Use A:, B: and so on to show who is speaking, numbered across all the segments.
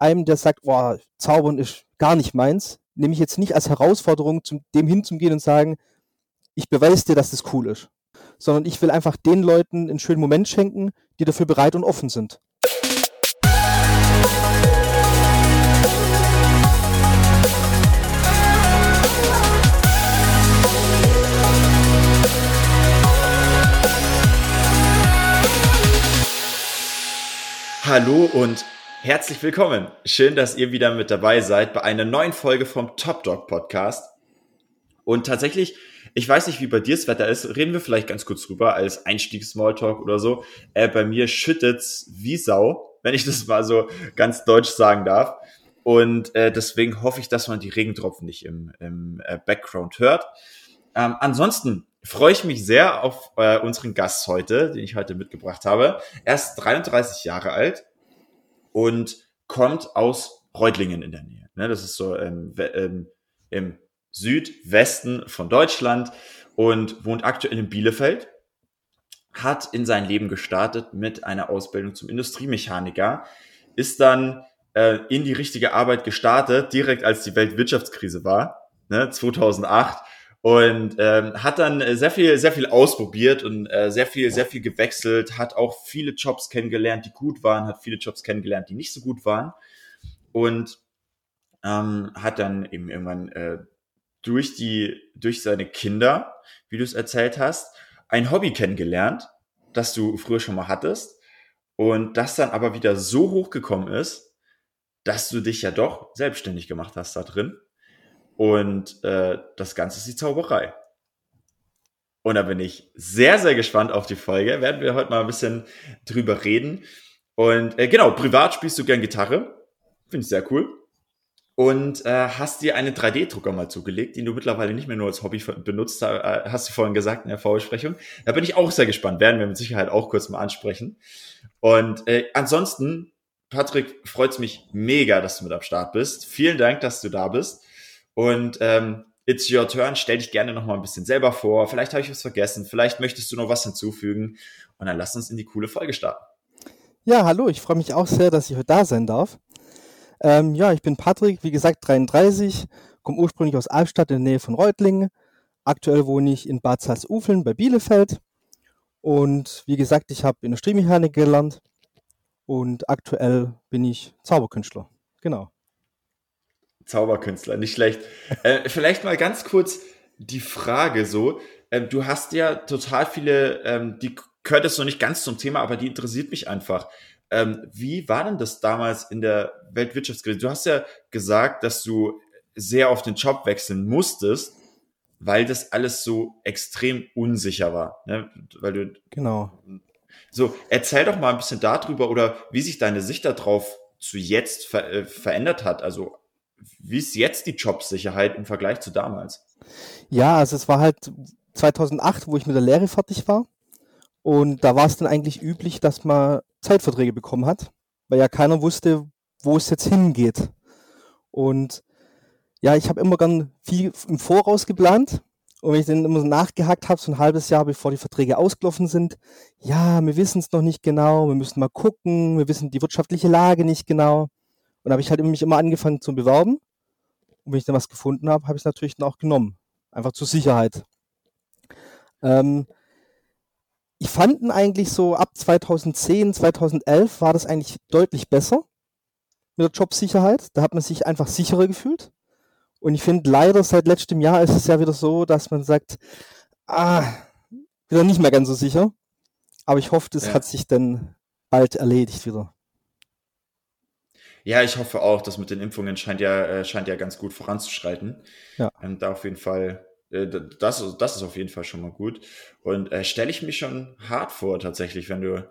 A: einem, der sagt, oh, Zaubern ist gar nicht meins, nehme ich jetzt nicht als Herausforderung, zum, dem hinzugehen und sagen, ich beweise dir, dass das cool ist. Sondern ich will einfach den Leuten einen schönen Moment schenken, die dafür bereit und offen sind.
B: Hallo und herzlich willkommen. Schön, dass ihr wieder mit dabei seid bei einer neuen Folge vom Top Dog Podcast. Und tatsächlich, ich weiß nicht, wie bei dir das Wetter ist, reden wir vielleicht ganz kurz drüber als Einstieg-Smalltalk oder so. Äh, bei mir schüttet's wie Sau, wenn ich das mal so ganz deutsch sagen darf. Und äh, deswegen hoffe ich, dass man die Regentropfen nicht im, im äh, Background hört. Ähm, ansonsten freue ich mich sehr auf äh, unseren Gast heute, den ich heute mitgebracht habe. Er ist 33 Jahre alt und kommt aus Reutlingen in der Nähe. Ne, das ist so ähm, ähm, im Südwesten von Deutschland und wohnt aktuell in Bielefeld. Hat in sein Leben gestartet mit einer Ausbildung zum Industriemechaniker, ist dann äh, in die richtige Arbeit gestartet, direkt als die Weltwirtschaftskrise war, ne, 2008 und ähm, hat dann äh, sehr viel, sehr viel ausprobiert und äh, sehr viel, sehr viel gewechselt, hat auch viele Jobs kennengelernt, die gut waren, hat viele Jobs kennengelernt, die nicht so gut waren. Und ähm, hat dann eben irgendwann äh, durch die, durch seine Kinder, wie du es erzählt hast, ein Hobby kennengelernt, das du früher schon mal hattest und das dann aber wieder so hochgekommen ist, dass du dich ja doch selbstständig gemacht hast da drin und äh, das Ganze ist die Zauberei. Und da bin ich sehr, sehr gespannt auf die Folge. Werden wir heute mal ein bisschen drüber reden. Und äh, genau, privat spielst du gern Gitarre. Finde ich sehr cool. Und äh, hast dir einen 3D-Drucker mal zugelegt, den du mittlerweile nicht mehr nur als Hobby benutzt, äh, hast du vorhin gesagt in der Vorbesprechung. Da bin ich auch sehr gespannt. Werden wir mit Sicherheit auch kurz mal ansprechen. Und äh, ansonsten, Patrick, freut's mich mega, dass du mit am Start bist. Vielen Dank, dass du da bist. Und ähm, it's your turn. Stell dich gerne noch mal ein bisschen selber vor. Vielleicht habe ich was vergessen. Vielleicht möchtest du noch was hinzufügen. Und dann lass uns in die coole Folge starten.
A: Ja, hallo. Ich freue mich auch sehr, dass ich heute da sein darf. Ähm, ja, ich bin Patrick, wie gesagt 33, komme ursprünglich aus Albstadt in der Nähe von Reutlingen. Aktuell wohne ich in Bad Salzuflen bei Bielefeld. Und wie gesagt, ich habe Industriemechanik gelernt und aktuell bin ich Zauberkünstler. Genau.
B: Zauberkünstler, nicht schlecht. Äh, vielleicht mal ganz kurz die Frage so. Ähm, du hast ja total viele, ähm, die gehört jetzt noch nicht ganz zum Thema, aber die interessiert mich einfach. Ähm, wie war denn das damals in der Weltwirtschaftskrise? Du hast ja gesagt, dass du sehr auf den Job wechseln musstest, weil das alles so extrem unsicher war. Ne? Weil du
A: genau.
B: So, erzähl doch mal ein bisschen darüber oder wie sich deine Sicht darauf zu jetzt ver äh, verändert hat. Also wie ist jetzt die Jobsicherheit im Vergleich zu damals?
A: Ja, also es war halt 2008, wo ich mit der Lehre fertig war. Und da war es dann eigentlich üblich, dass man Zeitverträge bekommen hat, weil ja keiner wusste, wo es jetzt hingeht. Und ja, ich habe immer gern viel im Voraus geplant. Und wenn ich dann immer so nachgehakt habe, so ein halbes Jahr bevor die Verträge ausgelaufen sind, ja, wir wissen es noch nicht genau, wir müssen mal gucken, wir wissen die wirtschaftliche Lage nicht genau. Und habe ich halt mich immer angefangen zu bewerben. Und wenn ich dann was gefunden habe, habe ich es natürlich dann auch genommen. Einfach zur Sicherheit. Ähm, ich fand eigentlich so ab 2010, 2011 war das eigentlich deutlich besser mit der Jobsicherheit. Da hat man sich einfach sicherer gefühlt. Und ich finde leider seit letztem Jahr ist es ja wieder so, dass man sagt, ah, wieder nicht mehr ganz so sicher. Aber ich hoffe, das ja. hat sich dann bald erledigt wieder.
B: Ja, ich hoffe auch, dass mit den Impfungen scheint ja, äh, scheint ja ganz gut voranzuschreiten. Ja. Ähm, da auf jeden Fall, äh, das, das ist auf jeden Fall schon mal gut. Und äh, stelle ich mich schon hart vor, tatsächlich, wenn du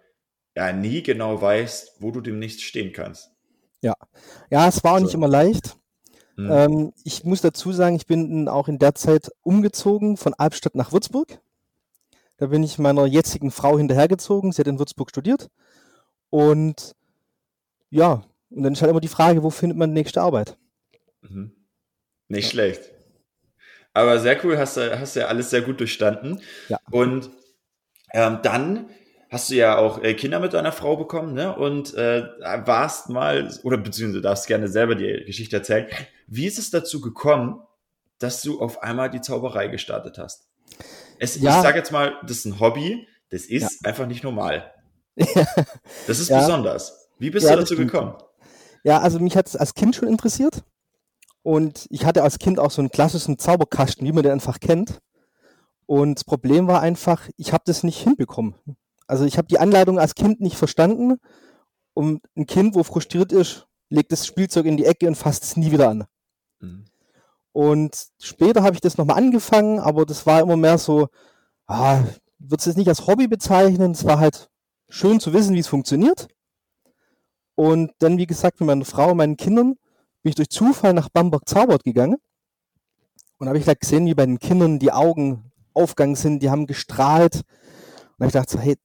B: ja nie genau weißt, wo du demnächst stehen kannst.
A: Ja, ja, es war auch so. nicht immer leicht. Mhm. Ähm, ich muss dazu sagen, ich bin auch in der Zeit umgezogen von Albstadt nach Würzburg. Da bin ich meiner jetzigen Frau hinterhergezogen. Sie hat in Würzburg studiert. Und ja, und dann ist halt immer die Frage, wo findet man die nächste Arbeit?
B: Mhm. Nicht ja. schlecht. Aber sehr cool, hast du hast ja alles sehr gut durchstanden. Ja. Und ähm, dann hast du ja auch äh, Kinder mit deiner Frau bekommen, ne? Und äh, warst mal, oder beziehungsweise darfst gerne selber die Geschichte erzählen. Wie ist es dazu gekommen, dass du auf einmal die Zauberei gestartet hast? Es, ja. Ich sage jetzt mal, das ist ein Hobby, das ist ja. einfach nicht normal. das ist ja. besonders. Wie bist du dazu gekommen?
A: Ja, also mich hat es als Kind schon interessiert. Und ich hatte als Kind auch so einen klassischen Zauberkasten, wie man den einfach kennt. Und das Problem war einfach, ich habe das nicht hinbekommen. Also ich habe die Anleitung als Kind nicht verstanden. Und ein Kind, wo frustriert ist, legt das Spielzeug in die Ecke und fasst es nie wieder an. Mhm. Und später habe ich das nochmal angefangen, aber das war immer mehr so, ah, würde es jetzt nicht als Hobby bezeichnen. Es war halt schön zu wissen, wie es funktioniert. Und dann, wie gesagt, mit meiner Frau und meinen Kindern bin ich durch Zufall nach Bamberg Zaubert gegangen. Und habe ich halt gesehen, wie bei den Kindern die Augen aufgegangen sind, die haben gestrahlt. Und ich gedacht, so, hey,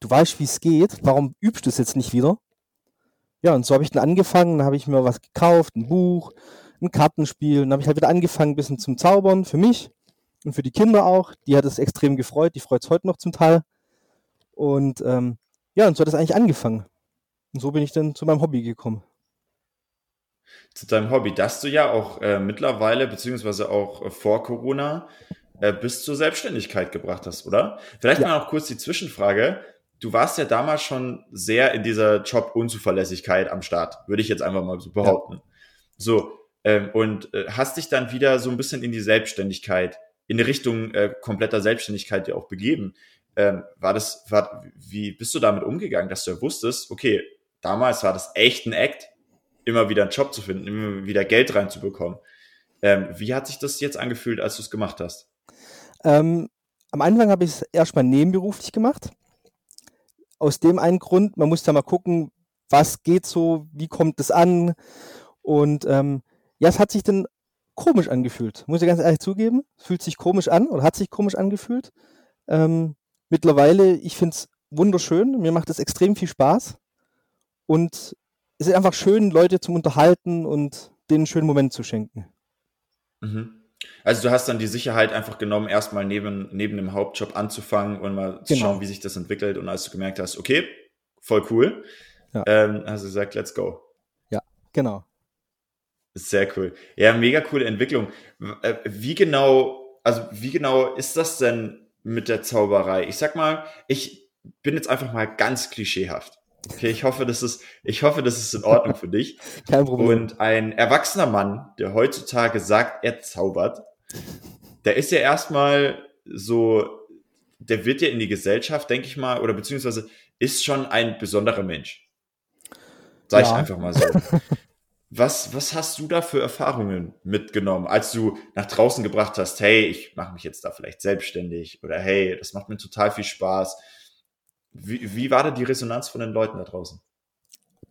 A: du weißt, wie es geht, warum übst du es jetzt nicht wieder? Ja, und so habe ich dann angefangen, dann habe ich mir was gekauft, ein Buch, ein Kartenspiel. Dann habe ich halt wieder angefangen, ein bisschen zum Zaubern für mich und für die Kinder auch. Die hat es extrem gefreut, die freut es heute noch zum Teil. Und ähm, ja, und so hat es eigentlich angefangen. Und so bin ich dann zu meinem Hobby gekommen.
B: Zu deinem Hobby, das du ja auch äh, mittlerweile, beziehungsweise auch äh, vor Corona, äh, bis zur Selbstständigkeit gebracht hast, oder? Vielleicht ja. mal noch kurz die Zwischenfrage. Du warst ja damals schon sehr in dieser Job-Unzuverlässigkeit am Start, würde ich jetzt einfach mal so behaupten. Ja. So, ähm, und äh, hast dich dann wieder so ein bisschen in die Selbstständigkeit, in die Richtung äh, kompletter Selbstständigkeit dir auch begeben. Ähm, war das, war, wie bist du damit umgegangen, dass du ja wusstest, okay, damals war das echt ein Act, immer wieder einen Job zu finden, immer wieder Geld reinzubekommen. Ähm, wie hat sich das jetzt angefühlt, als du es gemacht hast?
A: Ähm, am Anfang habe ich es erstmal nebenberuflich gemacht. Aus dem einen Grund, man muss da mal gucken, was geht so, wie kommt es an. Und ähm, ja, es hat sich dann komisch angefühlt, muss ich ganz ehrlich zugeben. Es fühlt sich komisch an oder hat sich komisch angefühlt. Ähm, mittlerweile, ich finde es wunderschön, mir macht es extrem viel Spaß. Und es ist einfach schön, Leute zum Unterhalten und denen einen schönen Moment zu schenken.
B: Mhm. Also du hast dann die Sicherheit einfach genommen, erstmal neben, neben dem Hauptjob anzufangen und mal zu genau. schauen, wie sich das entwickelt. Und als du gemerkt hast, okay, voll cool, ja. ähm, hast du gesagt, let's go.
A: Ja, genau.
B: Sehr cool. Ja, mega coole Entwicklung. Äh, wie genau, also wie genau ist das denn mit der Zauberei? Ich sag mal, ich bin jetzt einfach mal ganz klischeehaft. Okay, ich hoffe, das ist, ich hoffe, das ist in Ordnung für dich. Kein Problem. Und ein erwachsener Mann, der heutzutage sagt, er zaubert, der ist ja erstmal so, der wird ja in die Gesellschaft, denke ich mal, oder beziehungsweise ist schon ein besonderer Mensch. Sag ja. ich einfach mal so. Was, was hast du da für Erfahrungen mitgenommen, als du nach draußen gebracht hast, hey, ich mache mich jetzt da vielleicht selbstständig oder hey, das macht mir total viel Spaß. Wie, wie war da die Resonanz von den Leuten da draußen?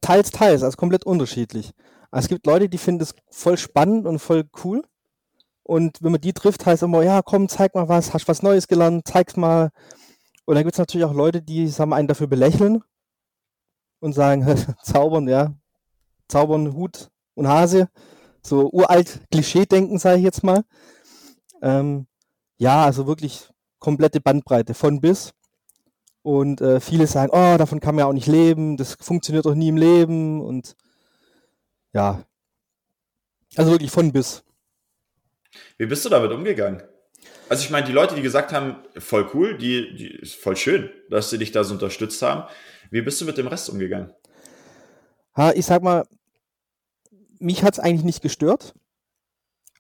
A: Teils, teils, also komplett unterschiedlich. Also es gibt Leute, die finden es voll spannend und voll cool. Und wenn man die trifft, heißt immer, ja, komm, zeig mal was, hast was Neues gelernt, zeig's mal. Und dann gibt es natürlich auch Leute, die sagen, einen dafür belächeln und sagen, zaubern, ja, zaubern, Hut und Hase. So uralt Klischee-Denken, sage ich jetzt mal. Ähm, ja, also wirklich komplette Bandbreite von bis. Und äh, viele sagen, oh, davon kann man ja auch nicht leben, das funktioniert doch nie im Leben. Und ja, also wirklich von bis.
B: Wie bist du damit umgegangen? Also ich meine, die Leute, die gesagt haben, voll cool, die, die ist voll schön, dass sie dich da so unterstützt haben. Wie bist du mit dem Rest umgegangen?
A: Ha, ich sag mal, mich hat es eigentlich nicht gestört,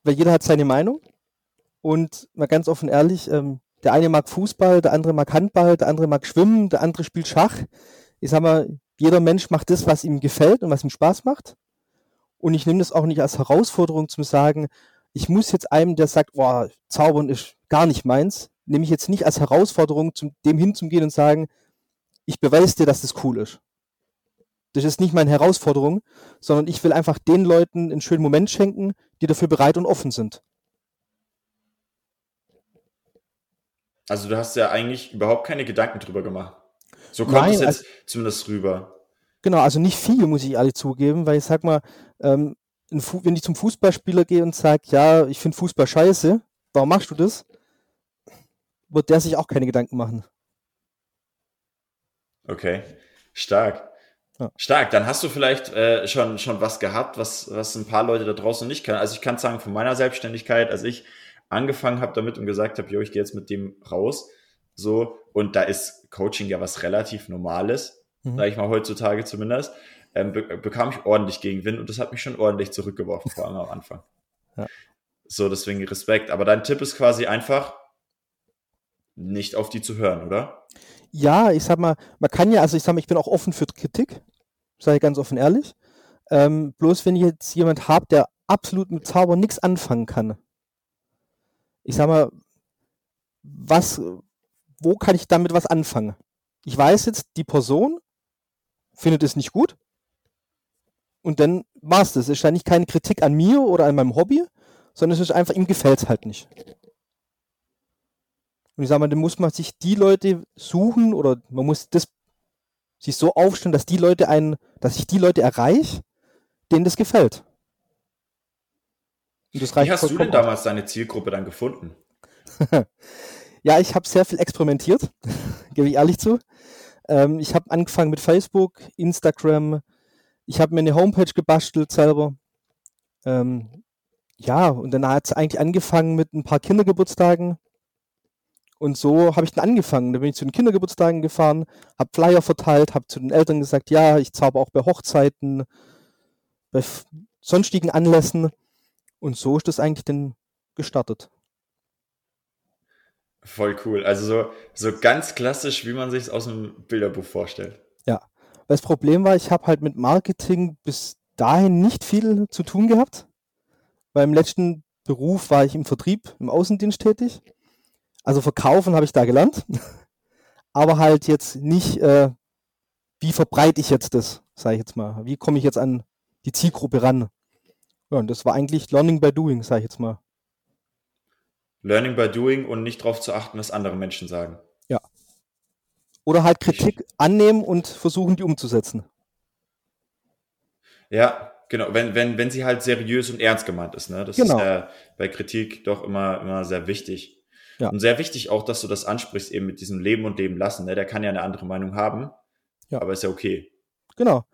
A: weil jeder hat seine Meinung. Und mal ganz offen ehrlich, ähm, der eine mag Fußball, der andere mag Handball, der andere mag Schwimmen, der andere spielt Schach. Ich sag mal, jeder Mensch macht das, was ihm gefällt und was ihm Spaß macht. Und ich nehme das auch nicht als Herausforderung zum sagen, ich muss jetzt einem, der sagt, boah, Zaubern ist gar nicht meins, nehme ich jetzt nicht als Herausforderung, zum, dem hinzugehen und sagen, ich beweise dir, dass das cool ist. Das ist nicht meine Herausforderung, sondern ich will einfach den Leuten einen schönen Moment schenken, die dafür bereit und offen sind.
B: Also du hast ja eigentlich überhaupt keine Gedanken drüber gemacht. So kommt Nein, es jetzt also, zumindest rüber.
A: Genau, also nicht viel, muss ich alle zugeben, weil ich sag mal, ähm, wenn ich zum Fußballspieler gehe und sage, ja, ich finde Fußball scheiße, warum machst du das? Wird der sich auch keine Gedanken machen.
B: Okay, stark. Ja. Stark, dann hast du vielleicht äh, schon, schon was gehabt, was, was ein paar Leute da draußen nicht können. Also ich kann sagen, von meiner Selbstständigkeit, als ich angefangen habe damit und gesagt habe, jo, ich gehe jetzt mit dem raus, so, und da ist Coaching ja was relativ Normales, mhm. sage ich mal heutzutage zumindest, ähm, be bekam ich ordentlich Gegenwind und das hat mich schon ordentlich zurückgeworfen, vor allem am Anfang. Ja. So, deswegen Respekt. Aber dein Tipp ist quasi einfach, nicht auf die zu hören, oder?
A: Ja, ich sag mal, man kann ja, also ich sag mal, ich bin auch offen für Kritik, sage ich ganz offen ehrlich. Ähm, bloß wenn ich jetzt jemand habe, der absolut mit Zauber nichts anfangen kann. Ich sag mal, was, wo kann ich damit was anfangen? Ich weiß jetzt, die Person findet es nicht gut. Und dann war es das. Es ist eigentlich keine Kritik an mir oder an meinem Hobby, sondern es ist einfach, ihm gefällt es halt nicht. Und ich sage mal, dann muss man sich die Leute suchen oder man muss das sich so aufstellen, dass die Leute einen, dass ich die Leute erreiche, denen das gefällt.
B: Wie hast du denn damals deine Zielgruppe dann gefunden?
A: ja, ich habe sehr viel experimentiert, gebe ich ehrlich zu. Ähm, ich habe angefangen mit Facebook, Instagram. Ich habe mir eine Homepage gebastelt selber. Ähm, ja, und dann hat es eigentlich angefangen mit ein paar Kindergeburtstagen. Und so habe ich dann angefangen. Da bin ich zu den Kindergeburtstagen gefahren, habe Flyer verteilt, habe zu den Eltern gesagt, ja, ich zauber auch bei Hochzeiten, bei sonstigen Anlässen. Und so ist das eigentlich dann gestartet.
B: Voll cool. Also so, so ganz klassisch, wie man sich es aus einem Bilderbuch vorstellt.
A: Ja. Das Problem war, ich habe halt mit Marketing bis dahin nicht viel zu tun gehabt. Beim letzten Beruf war ich im Vertrieb, im Außendienst tätig. Also verkaufen habe ich da gelernt. Aber halt jetzt nicht, äh, wie verbreite ich jetzt das, sage ich jetzt mal. Wie komme ich jetzt an die Zielgruppe ran? Ja, und das war eigentlich Learning by Doing, sage ich jetzt mal.
B: Learning by Doing und nicht darauf zu achten, was andere Menschen sagen.
A: Ja. Oder halt Kritik annehmen und versuchen, die umzusetzen.
B: Ja, genau. Wenn, wenn, wenn sie halt seriös und ernst gemeint ist. Ne? Das genau. ist ja bei Kritik doch immer, immer sehr wichtig. Ja. Und sehr wichtig auch, dass du das ansprichst, eben mit diesem Leben und Leben lassen. Ne? Der kann ja eine andere Meinung haben, ja. aber ist ja okay.
A: Genau.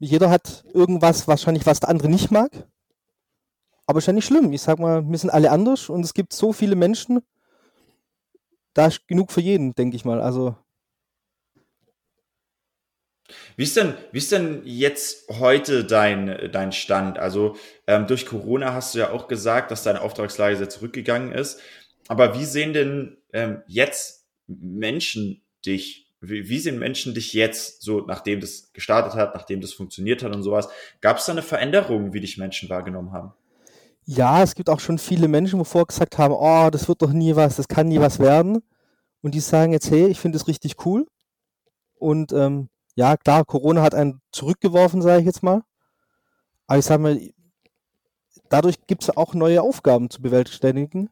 A: Jeder hat irgendwas, wahrscheinlich, was der andere nicht mag. Aber ist ja nicht schlimm. Ich sag mal, wir sind alle anders und es gibt so viele Menschen, da ist genug für jeden, denke ich mal. Also.
B: Wie ist denn, wie ist denn jetzt heute dein, dein Stand? Also ähm, durch Corona hast du ja auch gesagt, dass deine Auftragslage sehr zurückgegangen ist. Aber wie sehen denn ähm, jetzt Menschen dich? Wie, wie sehen Menschen dich jetzt, so nachdem das gestartet hat, nachdem das funktioniert hat und sowas? Gab es da eine Veränderung, wie dich Menschen wahrgenommen haben?
A: Ja, es gibt auch schon viele Menschen, wo vorher gesagt haben, oh, das wird doch nie was, das kann nie was werden. Und die sagen jetzt, hey, ich finde es richtig cool. Und ähm, ja, klar, Corona hat einen zurückgeworfen, sage ich jetzt mal. Aber ich sage mal, dadurch gibt es auch neue Aufgaben zu bewältigen.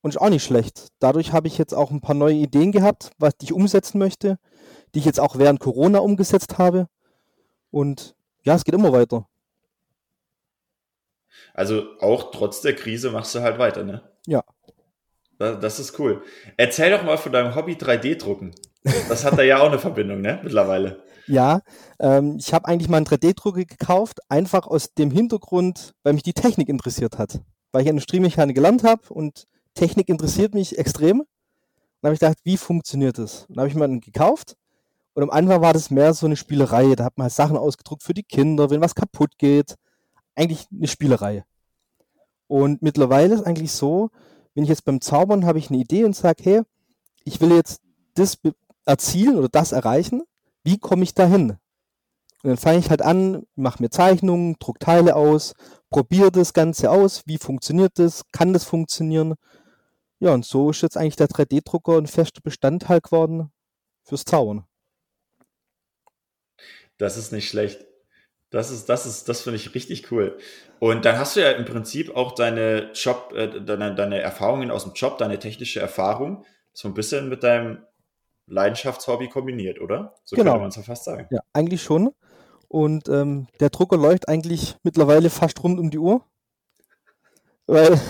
A: Und ist auch nicht schlecht. Dadurch habe ich jetzt auch ein paar neue Ideen gehabt, was ich umsetzen möchte, die ich jetzt auch während Corona umgesetzt habe. Und ja, es geht immer weiter.
B: Also auch trotz der Krise machst du halt weiter, ne?
A: Ja.
B: Das, das ist cool. Erzähl doch mal von deinem Hobby 3D-Drucken. Das hat da ja auch eine Verbindung, ne? Mittlerweile.
A: Ja, ähm, ich habe eigentlich mal einen 3D-Drucker gekauft, einfach aus dem Hintergrund, weil mich die Technik interessiert hat. Weil ich Industriemechanik gelernt habe und Technik interessiert mich extrem. Und habe ich gedacht, wie funktioniert das? Und habe ich mir einen gekauft. Und am Anfang war das mehr so eine Spielerei. Da hat man halt Sachen ausgedruckt für die Kinder, wenn was kaputt geht eigentlich eine Spielerei. Und mittlerweile ist eigentlich so, wenn ich jetzt beim Zaubern habe ich eine Idee und sage, hey, ich will jetzt das erzielen oder das erreichen, wie komme ich dahin? Und dann fange ich halt an, mache mir Zeichnungen, druck Teile aus, probiere das Ganze aus, wie funktioniert das, kann das funktionieren? Ja, und so ist jetzt eigentlich der 3D-Drucker ein fester Bestandteil geworden fürs Zaubern.
B: Das ist nicht schlecht. Das ist, das ist, das finde ich richtig cool. Und dann hast du ja im Prinzip auch deine Job, äh, deine, deine Erfahrungen aus dem Job, deine technische Erfahrung so ein bisschen mit deinem Leidenschaftshobby kombiniert, oder? So
A: genau. könnte man es ja fast sagen. Ja, eigentlich schon. Und ähm, der Drucker läuft eigentlich mittlerweile fast rund um die Uhr. Weil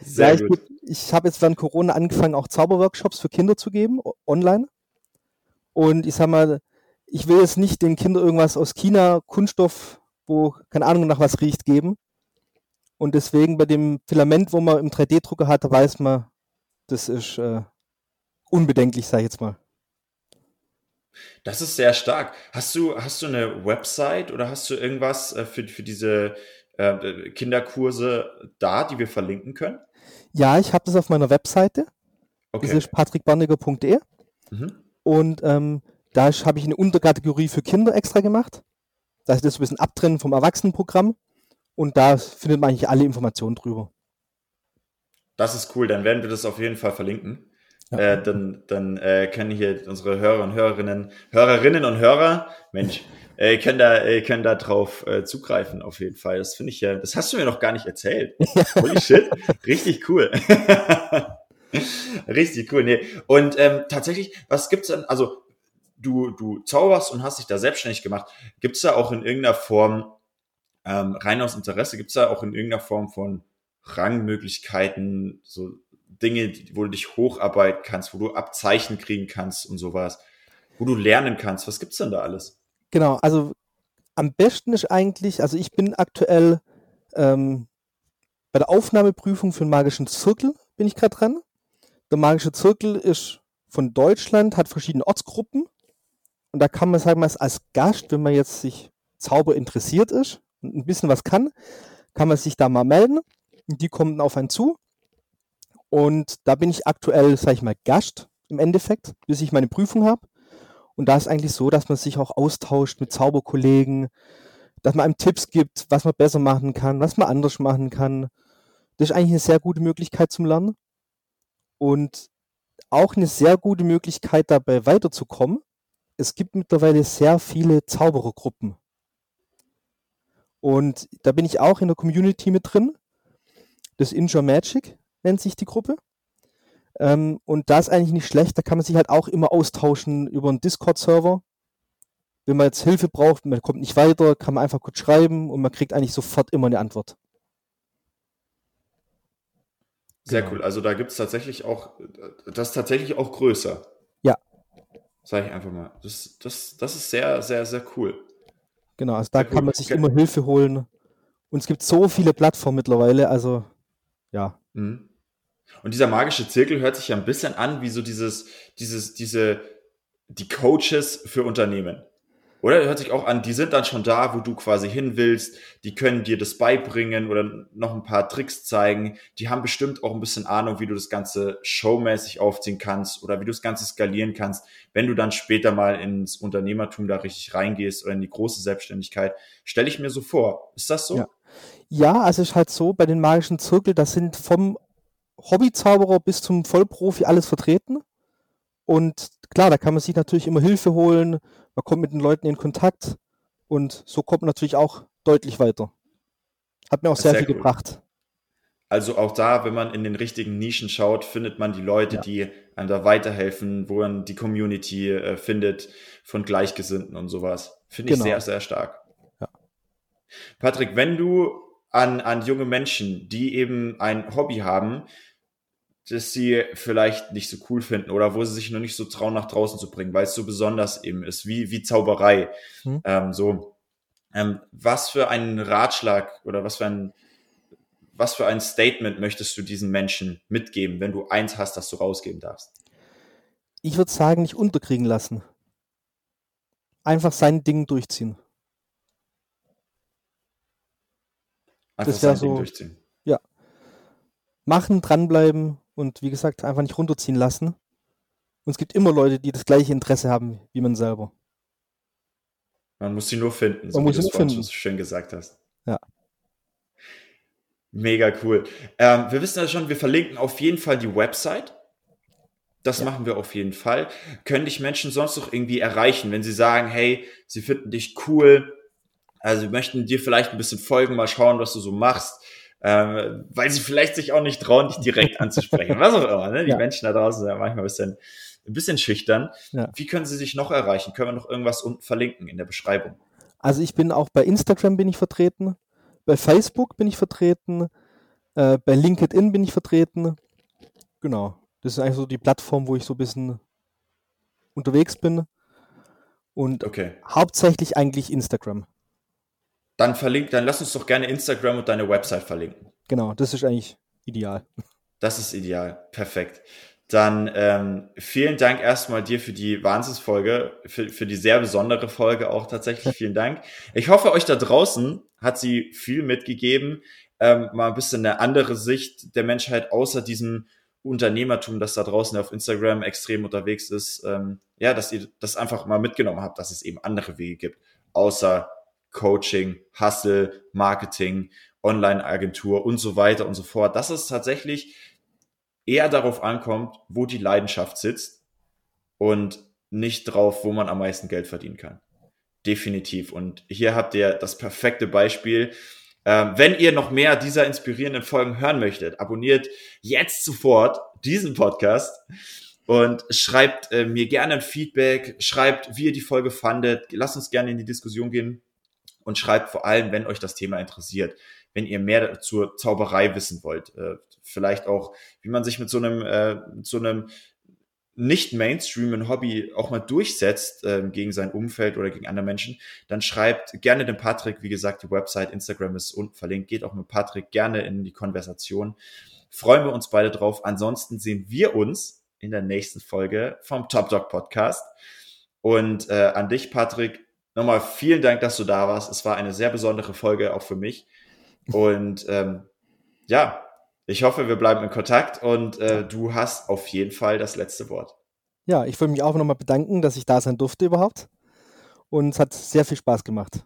A: Sehr ja, ich, ich habe jetzt während Corona angefangen, auch Zauberworkshops für Kinder zu geben, online. Und ich sag mal, ich will jetzt nicht den Kindern irgendwas aus China, Kunststoff, wo keine Ahnung nach was riecht, geben. Und deswegen bei dem Filament, wo man im 3D-Drucker hat, weiß man, das ist äh, unbedenklich, sag ich jetzt mal.
B: Das ist sehr stark. Hast du, hast du eine Website oder hast du irgendwas äh, für, für diese äh, Kinderkurse da, die wir verlinken können?
A: Ja, ich habe das auf meiner Webseite. Okay. Das ist patrickbarniger.de. Mhm. Und ähm, da habe ich eine Unterkategorie für Kinder extra gemacht. Das ist ein bisschen abtrennen vom Erwachsenenprogramm. Und da findet man eigentlich alle Informationen drüber.
B: Das ist cool, dann werden wir das auf jeden Fall verlinken. Ja. Äh, dann dann äh, können hier unsere Hörer und Hörerinnen, Hörerinnen und Hörer, Mensch, äh, können da äh, können da drauf äh, zugreifen auf jeden Fall. Das finde ich ja, das hast du mir noch gar nicht erzählt. Holy shit, richtig cool. richtig cool. Nee. Und ähm, tatsächlich, was gibt's denn? Also du du zauberst und hast dich da selbstständig gemacht. Gibt's da auch in irgendeiner Form ähm, rein aus Interesse? Gibt's da auch in irgendeiner Form von Rangmöglichkeiten, so Dinge, wo du dich hocharbeiten kannst, wo du Abzeichen kriegen kannst und sowas, wo du lernen kannst. Was gibt's denn da alles?
A: Genau, also am besten ist eigentlich, also ich bin aktuell ähm, bei der Aufnahmeprüfung für den magischen Zirkel bin ich gerade dran. Der magische Zirkel ist von Deutschland, hat verschiedene Ortsgruppen und da kann man sagen, als Gast, wenn man jetzt sich Zauber interessiert ist und ein bisschen was kann, kann man sich da mal melden. Die kommen auf einen zu und da bin ich aktuell, sage ich mal, Gast im Endeffekt, bis ich meine Prüfung habe. Und da ist eigentlich so, dass man sich auch austauscht mit Zauberkollegen, dass man einem Tipps gibt, was man besser machen kann, was man anders machen kann. Das ist eigentlich eine sehr gute Möglichkeit zum Lernen. Und auch eine sehr gute Möglichkeit dabei weiterzukommen. Es gibt mittlerweile sehr viele Zauberergruppen. Und da bin ich auch in der Community mit drin. Das Injure Magic nennt sich die Gruppe. Ähm, und da ist eigentlich nicht schlecht, da kann man sich halt auch immer austauschen über einen Discord-Server. Wenn man jetzt Hilfe braucht, man kommt nicht weiter, kann man einfach kurz schreiben und man kriegt eigentlich sofort immer eine Antwort.
B: Sehr genau. cool. Also da gibt es tatsächlich auch, das ist tatsächlich auch größer.
A: Ja.
B: Sag ich einfach mal. Das, das, das ist sehr, sehr, sehr cool.
A: Genau, also da sehr kann cool. man sich okay. immer Hilfe holen. Und es gibt so viele Plattformen mittlerweile, also ja. Mhm.
B: Und dieser magische Zirkel hört sich ja ein bisschen an wie so dieses, dieses, diese, die Coaches für Unternehmen. Oder hört sich auch an, die sind dann schon da, wo du quasi hin willst, die können dir das beibringen oder noch ein paar Tricks zeigen. Die haben bestimmt auch ein bisschen Ahnung, wie du das Ganze showmäßig aufziehen kannst oder wie du das Ganze skalieren kannst, wenn du dann später mal ins Unternehmertum da richtig reingehst oder in die große Selbstständigkeit. Stelle ich mir so vor. Ist das so?
A: Ja. ja, also es ist halt so, bei den magischen Zirkel, das sind vom Hobbyzauberer bis zum Vollprofi alles vertreten. Und klar, da kann man sich natürlich immer Hilfe holen, man kommt mit den Leuten in Kontakt und so kommt man natürlich auch deutlich weiter. Hat mir auch sehr, sehr, viel cool. gebracht.
B: Also auch da, wenn man in den richtigen Nischen schaut, findet man die Leute, ja. die einem da weiterhelfen, wo man die Community äh, findet von Gleichgesinnten und sowas. Finde ich genau. sehr, sehr stark. Ja. Patrick, wenn du an, an junge Menschen, die eben ein Hobby haben, das sie vielleicht nicht so cool finden oder wo sie sich noch nicht so trauen, nach draußen zu bringen, weil es so besonders eben ist, wie, wie Zauberei. Hm. Ähm, so, ähm, was für einen Ratschlag oder was für ein, was für ein Statement möchtest du diesen Menschen mitgeben, wenn du eins hast, das du rausgeben darfst?
A: Ich würde sagen, nicht unterkriegen lassen. Einfach sein Ding durchziehen. Einfach das sein so, durchziehen. Ja. Machen, dranbleiben und wie gesagt, einfach nicht runterziehen lassen. Und es gibt immer Leute, die das gleiche Interesse haben wie man selber.
B: Man muss sie nur finden, so man wie du es so schön gesagt hast.
A: Ja.
B: Mega cool. Ähm, wir wissen ja schon, wir verlinken auf jeden Fall die Website. Das ja. machen wir auf jeden Fall. Können dich Menschen sonst noch irgendwie erreichen, wenn sie sagen, hey, sie finden dich cool, also sie möchten dir vielleicht ein bisschen folgen, mal schauen, was du so machst ähm, weil sie vielleicht sich auch nicht trauen, dich direkt anzusprechen. Was auch immer. Ne? Die ja. Menschen da draußen sind ja manchmal ein bisschen, ein bisschen schüchtern. Ja. Wie können sie sich noch erreichen? Können wir noch irgendwas unten verlinken in der Beschreibung?
A: Also ich bin auch bei Instagram bin ich vertreten, bei Facebook bin ich vertreten, äh, bei LinkedIn bin ich vertreten. Genau. Das ist eigentlich so die Plattform, wo ich so ein bisschen unterwegs bin. Und okay. hauptsächlich eigentlich Instagram.
B: Dann verlinkt, dann lass uns doch gerne Instagram und deine Website verlinken.
A: Genau, das ist eigentlich ideal.
B: Das ist ideal. Perfekt. Dann ähm, vielen Dank erstmal dir für die Wahnsinnsfolge, für, für die sehr besondere Folge auch tatsächlich. Vielen Dank. Ich hoffe, euch da draußen hat sie viel mitgegeben. Ähm, mal ein bisschen eine andere Sicht der Menschheit außer diesem Unternehmertum, das da draußen auf Instagram extrem unterwegs ist. Ähm, ja, dass ihr das einfach mal mitgenommen habt, dass es eben andere Wege gibt, außer Coaching, Hustle, Marketing, Online-Agentur und so weiter und so fort. Dass es tatsächlich eher darauf ankommt, wo die Leidenschaft sitzt und nicht drauf, wo man am meisten Geld verdienen kann. Definitiv. Und hier habt ihr das perfekte Beispiel. Ähm, wenn ihr noch mehr dieser inspirierenden Folgen hören möchtet, abonniert jetzt sofort diesen Podcast und schreibt äh, mir gerne ein Feedback, schreibt, wie ihr die Folge fandet. Lasst uns gerne in die Diskussion gehen und schreibt vor allem, wenn euch das Thema interessiert, wenn ihr mehr zur Zauberei wissen wollt, äh, vielleicht auch, wie man sich mit so einem, äh, mit so einem nicht Mainstream Hobby auch mal durchsetzt äh, gegen sein Umfeld oder gegen andere Menschen, dann schreibt gerne dem Patrick, wie gesagt, die Website, Instagram ist unten verlinkt, geht auch mit Patrick gerne in die Konversation. Freuen wir uns beide drauf. Ansonsten sehen wir uns in der nächsten Folge vom Top Dog Podcast. Und äh, an dich, Patrick, nochmal vielen Dank, dass du da warst. Es war eine sehr besondere Folge auch für mich. Und ähm, ja, ich hoffe, wir bleiben in Kontakt und äh, du hast auf jeden Fall das letzte Wort.
A: Ja, ich würde mich auch nochmal bedanken, dass ich da sein durfte überhaupt. Und es hat sehr viel Spaß gemacht.